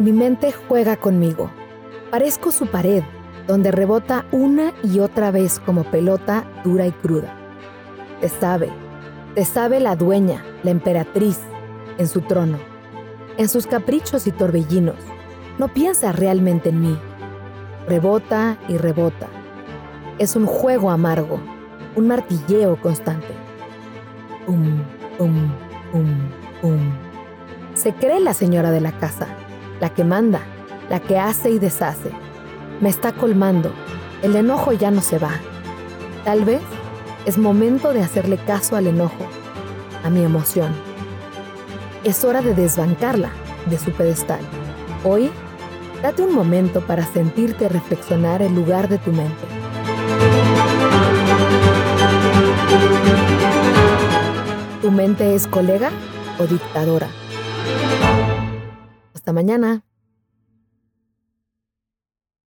mente juega conmigo. Parezco su pared, donde rebota una y otra vez como pelota dura y cruda. Te sabe, te sabe la dueña, la emperatriz, en su trono, en sus caprichos y torbellinos. No piensa realmente en mí. Rebota y rebota. Es un juego amargo, un martilleo constante. Se cree la señora de la casa, la que manda, la que hace y deshace. Me está colmando. El enojo ya no se va. Tal vez es momento de hacerle caso al enojo, a mi emoción. Es hora de desbancarla de su pedestal. Hoy, date un momento para sentirte reflexionar el lugar de tu mente. ¿Tu mente es colega o dictadora? Hasta mañana.